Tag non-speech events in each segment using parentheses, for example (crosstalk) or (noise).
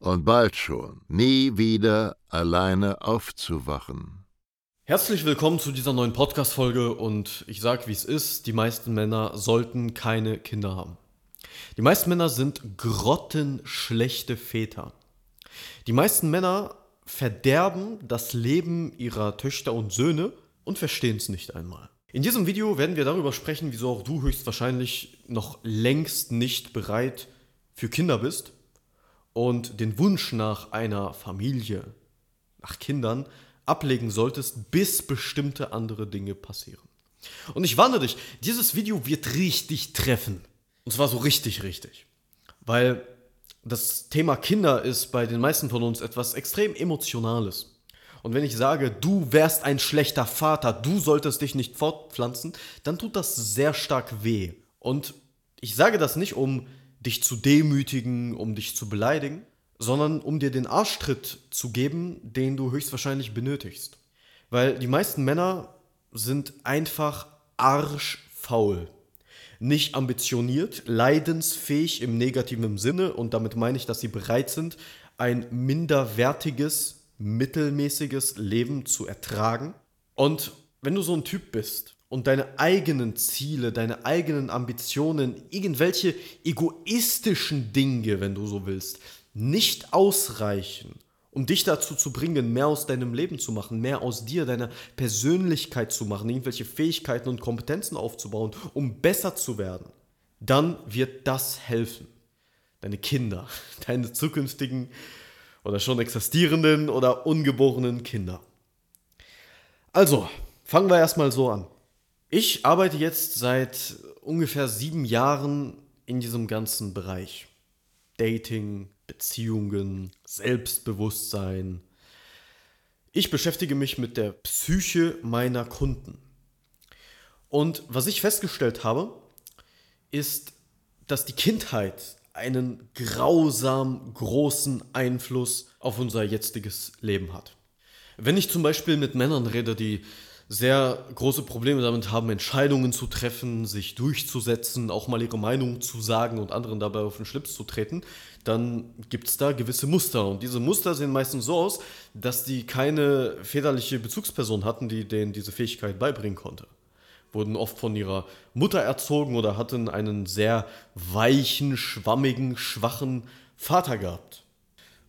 und bald schon nie wieder alleine aufzuwachen. Herzlich willkommen zu dieser neuen Podcast-Folge und ich sage, wie es ist: die meisten Männer sollten keine Kinder haben. Die meisten Männer sind grottenschlechte Väter. Die meisten Männer verderben das Leben ihrer Töchter und Söhne und verstehen es nicht einmal. In diesem Video werden wir darüber sprechen, wieso auch du höchstwahrscheinlich noch längst nicht bereit für Kinder bist und den Wunsch nach einer Familie, nach Kindern ablegen solltest, bis bestimmte andere Dinge passieren. Und ich warne dich, dieses Video wird richtig treffen. Und zwar so richtig, richtig. Weil das Thema Kinder ist bei den meisten von uns etwas extrem Emotionales. Und wenn ich sage, du wärst ein schlechter Vater, du solltest dich nicht fortpflanzen, dann tut das sehr stark weh. Und ich sage das nicht, um dich zu demütigen, um dich zu beleidigen, sondern um dir den Arschtritt zu geben, den du höchstwahrscheinlich benötigst. Weil die meisten Männer sind einfach arschfaul nicht ambitioniert, leidensfähig im negativen Sinne und damit meine ich, dass sie bereit sind, ein minderwertiges, mittelmäßiges Leben zu ertragen. Und wenn du so ein Typ bist und deine eigenen Ziele, deine eigenen Ambitionen, irgendwelche egoistischen Dinge, wenn du so willst, nicht ausreichen, um dich dazu zu bringen, mehr aus deinem Leben zu machen, mehr aus dir, deiner Persönlichkeit zu machen, irgendwelche Fähigkeiten und Kompetenzen aufzubauen, um besser zu werden, dann wird das helfen. Deine Kinder, (laughs) deine zukünftigen oder schon existierenden oder ungeborenen Kinder. Also, fangen wir erstmal so an. Ich arbeite jetzt seit ungefähr sieben Jahren in diesem ganzen Bereich. Dating, Beziehungen, Selbstbewusstsein. Ich beschäftige mich mit der Psyche meiner Kunden. Und was ich festgestellt habe, ist, dass die Kindheit einen grausam großen Einfluss auf unser jetziges Leben hat. Wenn ich zum Beispiel mit Männern rede, die sehr große Probleme damit haben, Entscheidungen zu treffen, sich durchzusetzen, auch mal ihre Meinung zu sagen und anderen dabei auf den Schlips zu treten, dann gibt es da gewisse Muster. Und diese Muster sehen meistens so aus, dass die keine väterliche Bezugsperson hatten, die denen diese Fähigkeit beibringen konnte. Wurden oft von ihrer Mutter erzogen oder hatten einen sehr weichen, schwammigen, schwachen Vater gehabt.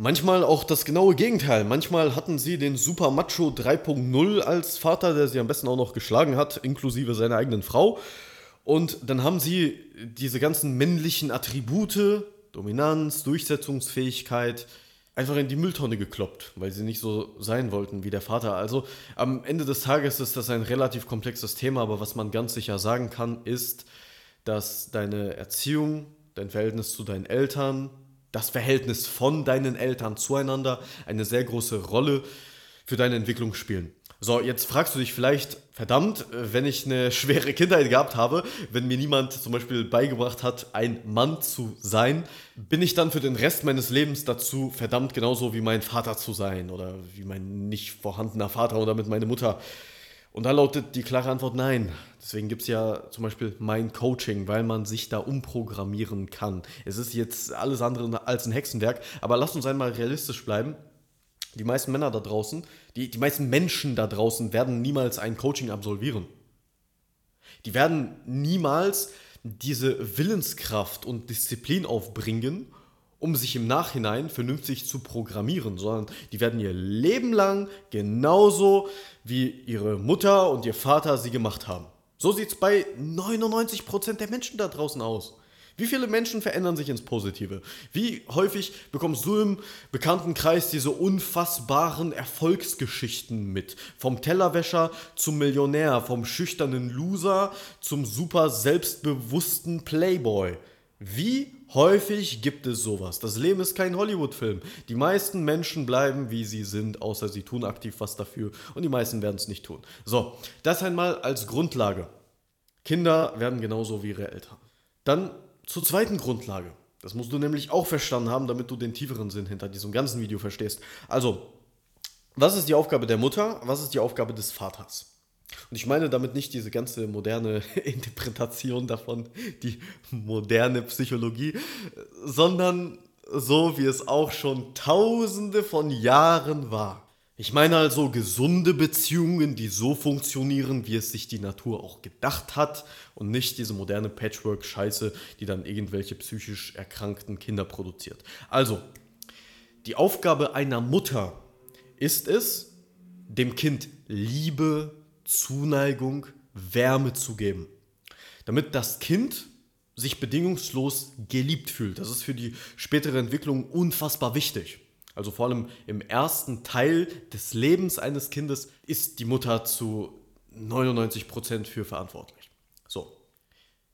Manchmal auch das genaue Gegenteil. Manchmal hatten sie den Super Macho 3.0 als Vater, der sie am besten auch noch geschlagen hat, inklusive seiner eigenen Frau. Und dann haben sie diese ganzen männlichen Attribute, Dominanz, Durchsetzungsfähigkeit, einfach in die Mülltonne gekloppt, weil sie nicht so sein wollten wie der Vater. Also am Ende des Tages ist das ein relativ komplexes Thema, aber was man ganz sicher sagen kann, ist, dass deine Erziehung, dein Verhältnis zu deinen Eltern, das Verhältnis von deinen Eltern zueinander eine sehr große Rolle für deine Entwicklung spielen. So, jetzt fragst du dich vielleicht, verdammt, wenn ich eine (laughs) schwere Kindheit gehabt habe, wenn mir niemand zum Beispiel beigebracht hat, ein Mann zu sein, bin ich dann für den Rest meines Lebens dazu verdammt genauso wie mein Vater zu sein oder wie mein nicht vorhandener Vater oder mit meiner Mutter. Und da lautet die klare Antwort nein. Deswegen gibt es ja zum Beispiel mein Coaching, weil man sich da umprogrammieren kann. Es ist jetzt alles andere als ein Hexenwerk, aber lasst uns einmal realistisch bleiben. Die meisten Männer da draußen, die, die meisten Menschen da draußen werden niemals ein Coaching absolvieren. Die werden niemals diese Willenskraft und Disziplin aufbringen, um sich im Nachhinein vernünftig zu programmieren, sondern die werden ihr Leben lang genauso wie ihre Mutter und ihr Vater sie gemacht haben. So sieht es bei 99% der Menschen da draußen aus. Wie viele Menschen verändern sich ins Positive? Wie häufig bekommst du im Bekanntenkreis diese unfassbaren Erfolgsgeschichten mit? Vom Tellerwäscher zum Millionär, vom schüchternen Loser zum super selbstbewussten Playboy. Wie häufig gibt es sowas? Das Leben ist kein Hollywood-Film. Die meisten Menschen bleiben, wie sie sind, außer sie tun aktiv was dafür und die meisten werden es nicht tun. So, das einmal als Grundlage. Kinder werden genauso wie ihre Eltern. Dann zur zweiten Grundlage. Das musst du nämlich auch verstanden haben, damit du den tieferen Sinn hinter diesem ganzen Video verstehst. Also, was ist die Aufgabe der Mutter? Was ist die Aufgabe des Vaters? Und ich meine damit nicht diese ganze moderne (laughs) Interpretation davon, die moderne Psychologie, sondern so wie es auch schon tausende von Jahren war. Ich meine also gesunde Beziehungen, die so funktionieren, wie es sich die Natur auch gedacht hat und nicht diese moderne Patchwork-Scheiße, die dann irgendwelche psychisch erkrankten Kinder produziert. Also, die Aufgabe einer Mutter ist es, dem Kind Liebe, Zuneigung, Wärme zu geben, damit das Kind sich bedingungslos geliebt fühlt. Das ist für die spätere Entwicklung unfassbar wichtig. Also vor allem im ersten Teil des Lebens eines Kindes ist die Mutter zu 99% für verantwortlich. So,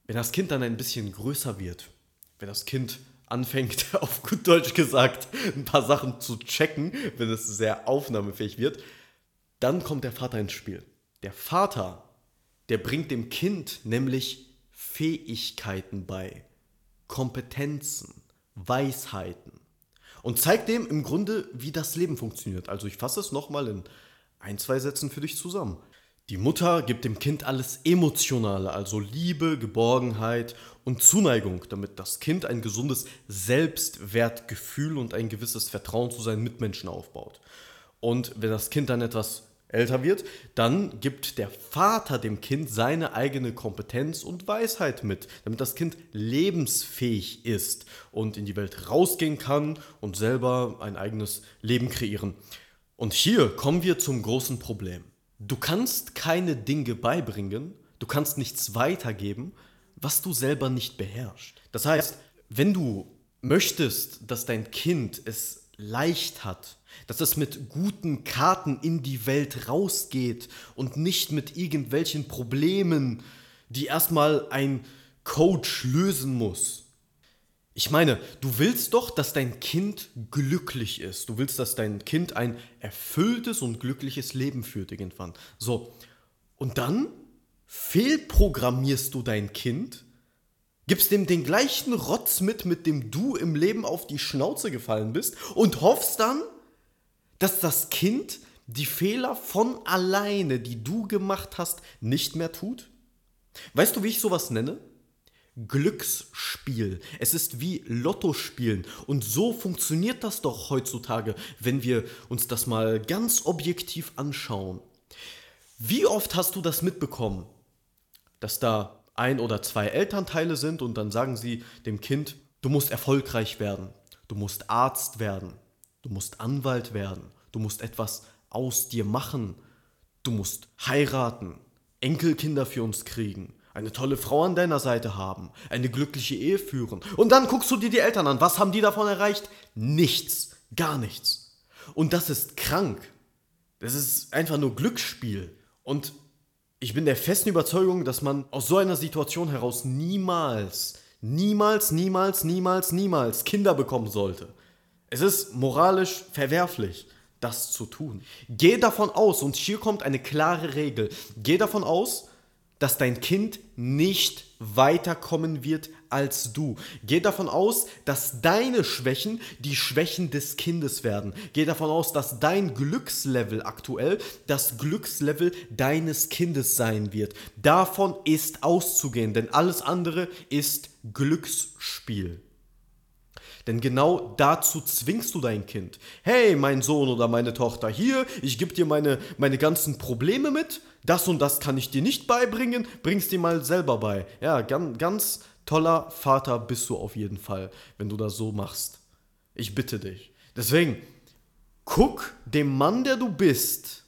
wenn das Kind dann ein bisschen größer wird, wenn das Kind anfängt, (laughs) auf gut Deutsch gesagt, ein paar Sachen zu checken, wenn es sehr aufnahmefähig wird, dann kommt der Vater ins Spiel. Der Vater, der bringt dem Kind nämlich Fähigkeiten bei, Kompetenzen, Weisheiten und zeigt dem im Grunde, wie das Leben funktioniert. Also ich fasse es nochmal in ein, zwei Sätzen für dich zusammen. Die Mutter gibt dem Kind alles Emotionale, also Liebe, Geborgenheit und Zuneigung, damit das Kind ein gesundes Selbstwertgefühl und ein gewisses Vertrauen zu seinen Mitmenschen aufbaut. Und wenn das Kind dann etwas älter wird, dann gibt der Vater dem Kind seine eigene Kompetenz und Weisheit mit, damit das Kind lebensfähig ist und in die Welt rausgehen kann und selber ein eigenes Leben kreieren. Und hier kommen wir zum großen Problem. Du kannst keine Dinge beibringen, du kannst nichts weitergeben, was du selber nicht beherrschst. Das heißt, wenn du möchtest, dass dein Kind es leicht hat, dass es mit guten Karten in die Welt rausgeht und nicht mit irgendwelchen Problemen, die erstmal ein Coach lösen muss. Ich meine, du willst doch, dass dein Kind glücklich ist. Du willst, dass dein Kind ein erfülltes und glückliches Leben führt irgendwann. So, und dann fehlprogrammierst du dein Kind gibst dem den gleichen Rotz mit, mit dem du im Leben auf die Schnauze gefallen bist und hoffst dann, dass das Kind die Fehler von alleine, die du gemacht hast, nicht mehr tut? Weißt du, wie ich sowas nenne? Glücksspiel. Es ist wie Lotto spielen. Und so funktioniert das doch heutzutage, wenn wir uns das mal ganz objektiv anschauen. Wie oft hast du das mitbekommen, dass da ein oder zwei Elternteile sind und dann sagen sie dem Kind, du musst erfolgreich werden, du musst Arzt werden, du musst Anwalt werden, du musst etwas aus dir machen, du musst heiraten, Enkelkinder für uns kriegen, eine tolle Frau an deiner Seite haben, eine glückliche Ehe führen. Und dann guckst du dir die Eltern an. Was haben die davon erreicht? Nichts, gar nichts. Und das ist krank. Das ist einfach nur Glücksspiel. Und ich bin der festen Überzeugung, dass man aus so einer Situation heraus niemals, niemals, niemals, niemals, niemals Kinder bekommen sollte. Es ist moralisch verwerflich, das zu tun. Geh davon aus, und hier kommt eine klare Regel, geh davon aus, dass dein Kind nicht weiterkommen wird als du. Geh davon aus, dass deine Schwächen die Schwächen des Kindes werden. Geh davon aus, dass dein Glückslevel aktuell das Glückslevel deines Kindes sein wird. Davon ist auszugehen, denn alles andere ist Glücksspiel. Denn genau dazu zwingst du dein Kind. Hey, mein Sohn oder meine Tochter, hier, ich gebe dir meine, meine ganzen Probleme mit. Das und das kann ich dir nicht beibringen, bringst dir mal selber bei. Ja, ganz, ganz toller Vater bist du auf jeden Fall, wenn du das so machst. Ich bitte dich. Deswegen, guck dem Mann, der du bist,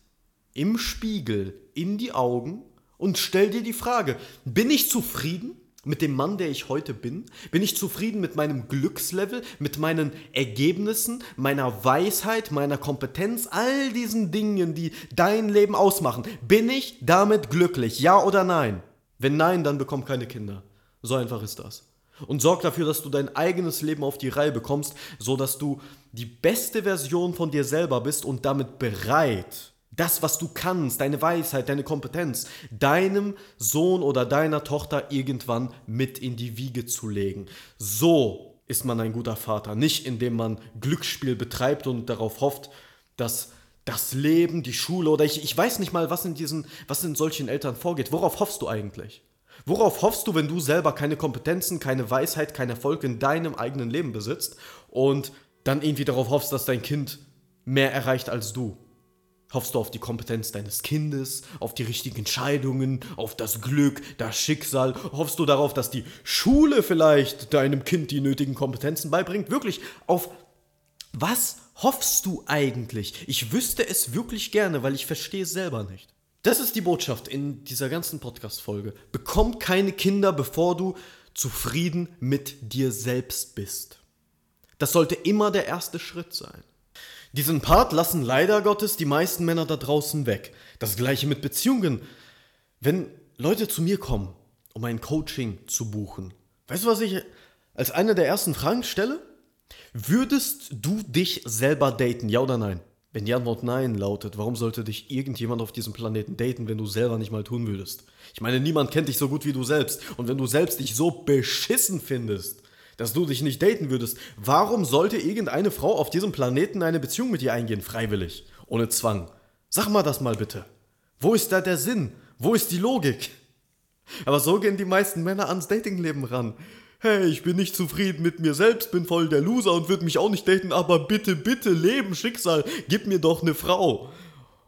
im Spiegel in die Augen und stell dir die Frage, bin ich zufrieden mit dem Mann, der ich heute bin? Bin ich zufrieden mit meinem Glückslevel, mit meinen Ergebnissen, meiner Weisheit, meiner Kompetenz, all diesen Dingen, die dein Leben ausmachen? Bin ich damit glücklich? Ja oder nein? Wenn nein, dann bekomm keine Kinder. So einfach ist das. Und sorg dafür, dass du dein eigenes Leben auf die Reihe bekommst, so dass du die beste Version von dir selber bist und damit bereit, das, was du kannst, deine Weisheit, deine Kompetenz, deinem Sohn oder deiner Tochter irgendwann mit in die Wiege zu legen. So ist man ein guter Vater, nicht indem man Glücksspiel betreibt und darauf hofft, dass das Leben, die Schule oder ich, ich weiß nicht mal, was in diesen, was in solchen Eltern vorgeht. Worauf hoffst du eigentlich? Worauf hoffst du, wenn du selber keine Kompetenzen, keine Weisheit, kein Erfolg in deinem eigenen Leben besitzt und dann irgendwie darauf hoffst, dass dein Kind mehr erreicht als du? Hoffst du auf die Kompetenz deines Kindes, auf die richtigen Entscheidungen, auf das Glück, das Schicksal? Hoffst du darauf, dass die Schule vielleicht deinem Kind die nötigen Kompetenzen beibringt? Wirklich, auf was hoffst du eigentlich? Ich wüsste es wirklich gerne, weil ich verstehe es selber nicht. Das ist die Botschaft in dieser ganzen Podcast-Folge. Bekomm keine Kinder, bevor du zufrieden mit dir selbst bist. Das sollte immer der erste Schritt sein. Diesen Part lassen leider Gottes die meisten Männer da draußen weg. Das gleiche mit Beziehungen. Wenn Leute zu mir kommen, um ein Coaching zu buchen, weißt du, was ich als eine der ersten Fragen stelle? Würdest du dich selber daten, ja oder nein? Wenn die Antwort nein lautet, warum sollte dich irgendjemand auf diesem Planeten daten, wenn du selber nicht mal tun würdest? Ich meine, niemand kennt dich so gut wie du selbst. Und wenn du selbst dich so beschissen findest, dass du dich nicht daten würdest. Warum sollte irgendeine Frau auf diesem Planeten eine Beziehung mit dir eingehen, freiwillig, ohne Zwang? Sag mal das mal bitte. Wo ist da der Sinn? Wo ist die Logik? Aber so gehen die meisten Männer ans Datingleben ran. Hey, ich bin nicht zufrieden mit mir selbst, bin voll der Loser und würde mich auch nicht daten, aber bitte, bitte, Leben, Schicksal, gib mir doch eine Frau.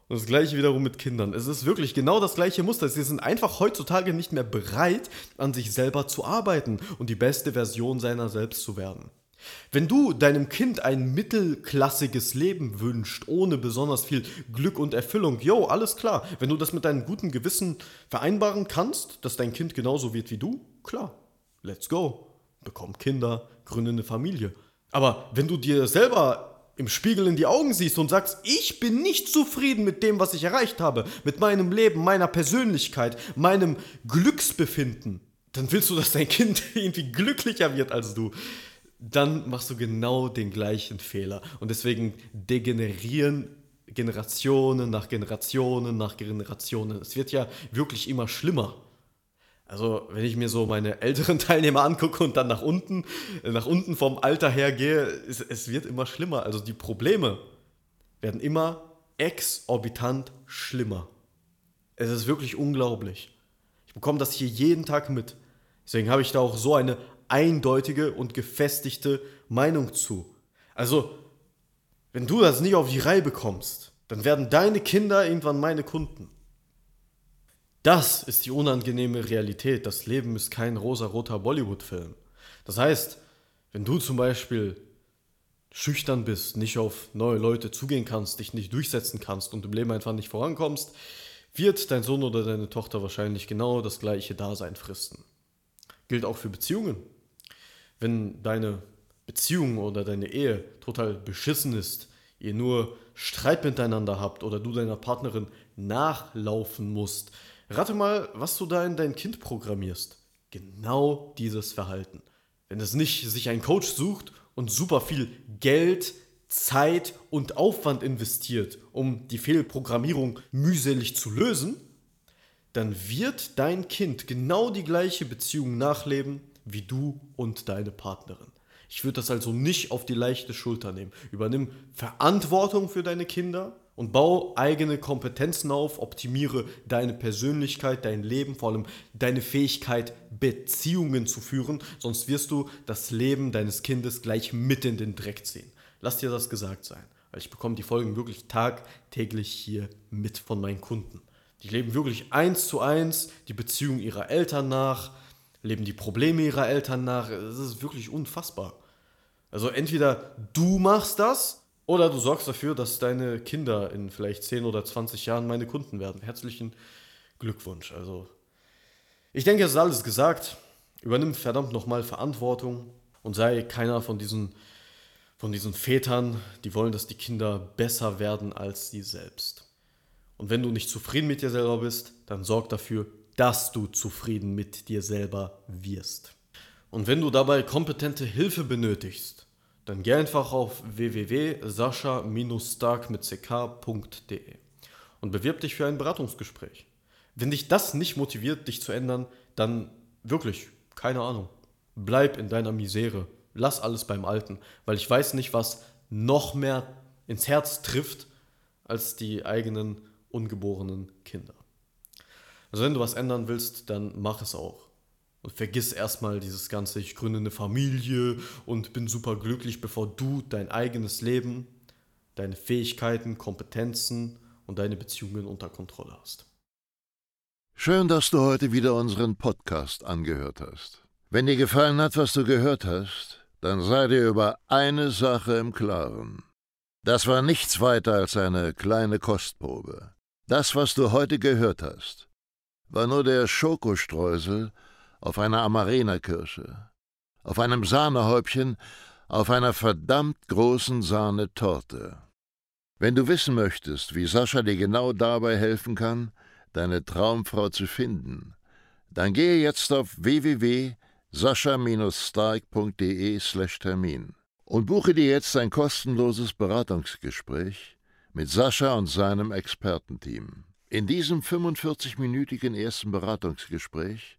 Und das gleiche wiederum mit Kindern. Es ist wirklich genau das gleiche Muster. Sie sind einfach heutzutage nicht mehr bereit, an sich selber zu arbeiten und die beste Version seiner selbst zu werden. Wenn du deinem Kind ein mittelklassiges Leben wünschst, ohne besonders viel Glück und Erfüllung, jo, alles klar. Wenn du das mit deinem guten Gewissen vereinbaren kannst, dass dein Kind genauso wird wie du, klar, let's go. Bekomm Kinder, gründe eine Familie. Aber wenn du dir selber im Spiegel in die Augen siehst und sagst, ich bin nicht zufrieden mit dem, was ich erreicht habe, mit meinem Leben, meiner Persönlichkeit, meinem Glücksbefinden, dann willst du, dass dein Kind (laughs) irgendwie glücklicher wird als du. Dann machst du genau den gleichen Fehler. Und deswegen degenerieren Generationen nach Generationen nach Generationen. Es wird ja wirklich immer schlimmer. Also, wenn ich mir so meine älteren (laughs) Teilnehmer angucke und dann nach unten, nach unten vom Alter her gehe, es, es wird immer schlimmer. Also die Probleme werden immer exorbitant schlimmer. Es ist wirklich unglaublich. Ich bekomme das hier jeden Tag mit. Deswegen habe ich da auch so eine eindeutige und gefestigte Meinung zu. Also, wenn du das nicht auf die Reihe bekommst, dann werden deine Kinder irgendwann meine Kunden. Das ist die unangenehme Realität. Das Leben ist kein rosa-roter Bollywood-Film. Das heißt, wenn du zum Beispiel schüchtern bist, nicht auf neue Leute zugehen kannst, dich nicht durchsetzen kannst und im Leben einfach nicht vorankommst, wird dein Sohn oder deine Tochter wahrscheinlich genau das gleiche Dasein fristen. Gilt auch für Beziehungen. Wenn deine Beziehung oder deine Ehe total beschissen ist, ihr nur Streit miteinander habt oder du deiner Partnerin nachlaufen musst, Rate mal, was du da in dein Kind programmierst. Genau dieses Verhalten. Wenn es nicht sich ein Coach sucht und super viel Geld, Zeit und Aufwand investiert, um die Fehlprogrammierung mühselig zu lösen, dann wird dein Kind genau die gleiche Beziehung nachleben wie du und deine Partnerin. Ich würde das also nicht auf die leichte Schulter nehmen. Übernimm Verantwortung für deine Kinder und bau eigene Kompetenzen auf, optimiere deine Persönlichkeit, dein Leben, vor allem deine Fähigkeit, Beziehungen zu führen, sonst wirst du das Leben deines Kindes gleich mit in den Dreck ziehen. Lass dir das gesagt sein, weil ich bekomme die Folgen wirklich tagtäglich hier mit von meinen Kunden. Die leben wirklich eins zu eins die Beziehung ihrer Eltern nach, leben die Probleme ihrer Eltern nach. Es ist wirklich unfassbar. Also entweder du machst das oder du sorgst dafür, dass deine Kinder in vielleicht 10 oder 20 Jahren meine Kunden werden. Herzlichen Glückwunsch. Also, ich denke, es ist alles gesagt. Übernimm verdammt nochmal Verantwortung und sei keiner von diesen, von diesen Vätern, die wollen, dass die Kinder besser werden als sie selbst. Und wenn du nicht zufrieden mit dir selber bist, dann sorg dafür, dass du zufrieden mit dir selber wirst. Und wenn du dabei kompetente Hilfe benötigst, dann geh einfach auf www.sascha-stark mit ck.de und bewirb dich für ein Beratungsgespräch. Wenn dich das nicht motiviert, dich zu ändern, dann wirklich, keine Ahnung, bleib in deiner Misere. Lass alles beim Alten, weil ich weiß nicht, was noch mehr ins Herz trifft als die eigenen ungeborenen Kinder. Also wenn du was ändern willst, dann mach es auch. Vergiss erstmal dieses ganze, ich gründe eine Familie und bin super glücklich, bevor du dein eigenes Leben, deine Fähigkeiten, Kompetenzen und deine Beziehungen unter Kontrolle hast. Schön, dass du heute wieder unseren Podcast angehört hast. Wenn dir gefallen hat, was du gehört hast, dann sei dir über eine Sache im Klaren. Das war nichts weiter als eine kleine Kostprobe. Das, was du heute gehört hast, war nur der Schokostreusel auf einer Amarena-Kirsche, auf einem Sahnehäubchen, auf einer verdammt großen Sahnetorte. Wenn du wissen möchtest, wie Sascha dir genau dabei helfen kann, deine Traumfrau zu finden, dann gehe jetzt auf www.sascha-stark.de/termin und buche dir jetzt ein kostenloses Beratungsgespräch mit Sascha und seinem Expertenteam. In diesem 45-minütigen ersten Beratungsgespräch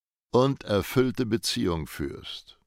und erfüllte Beziehung führst.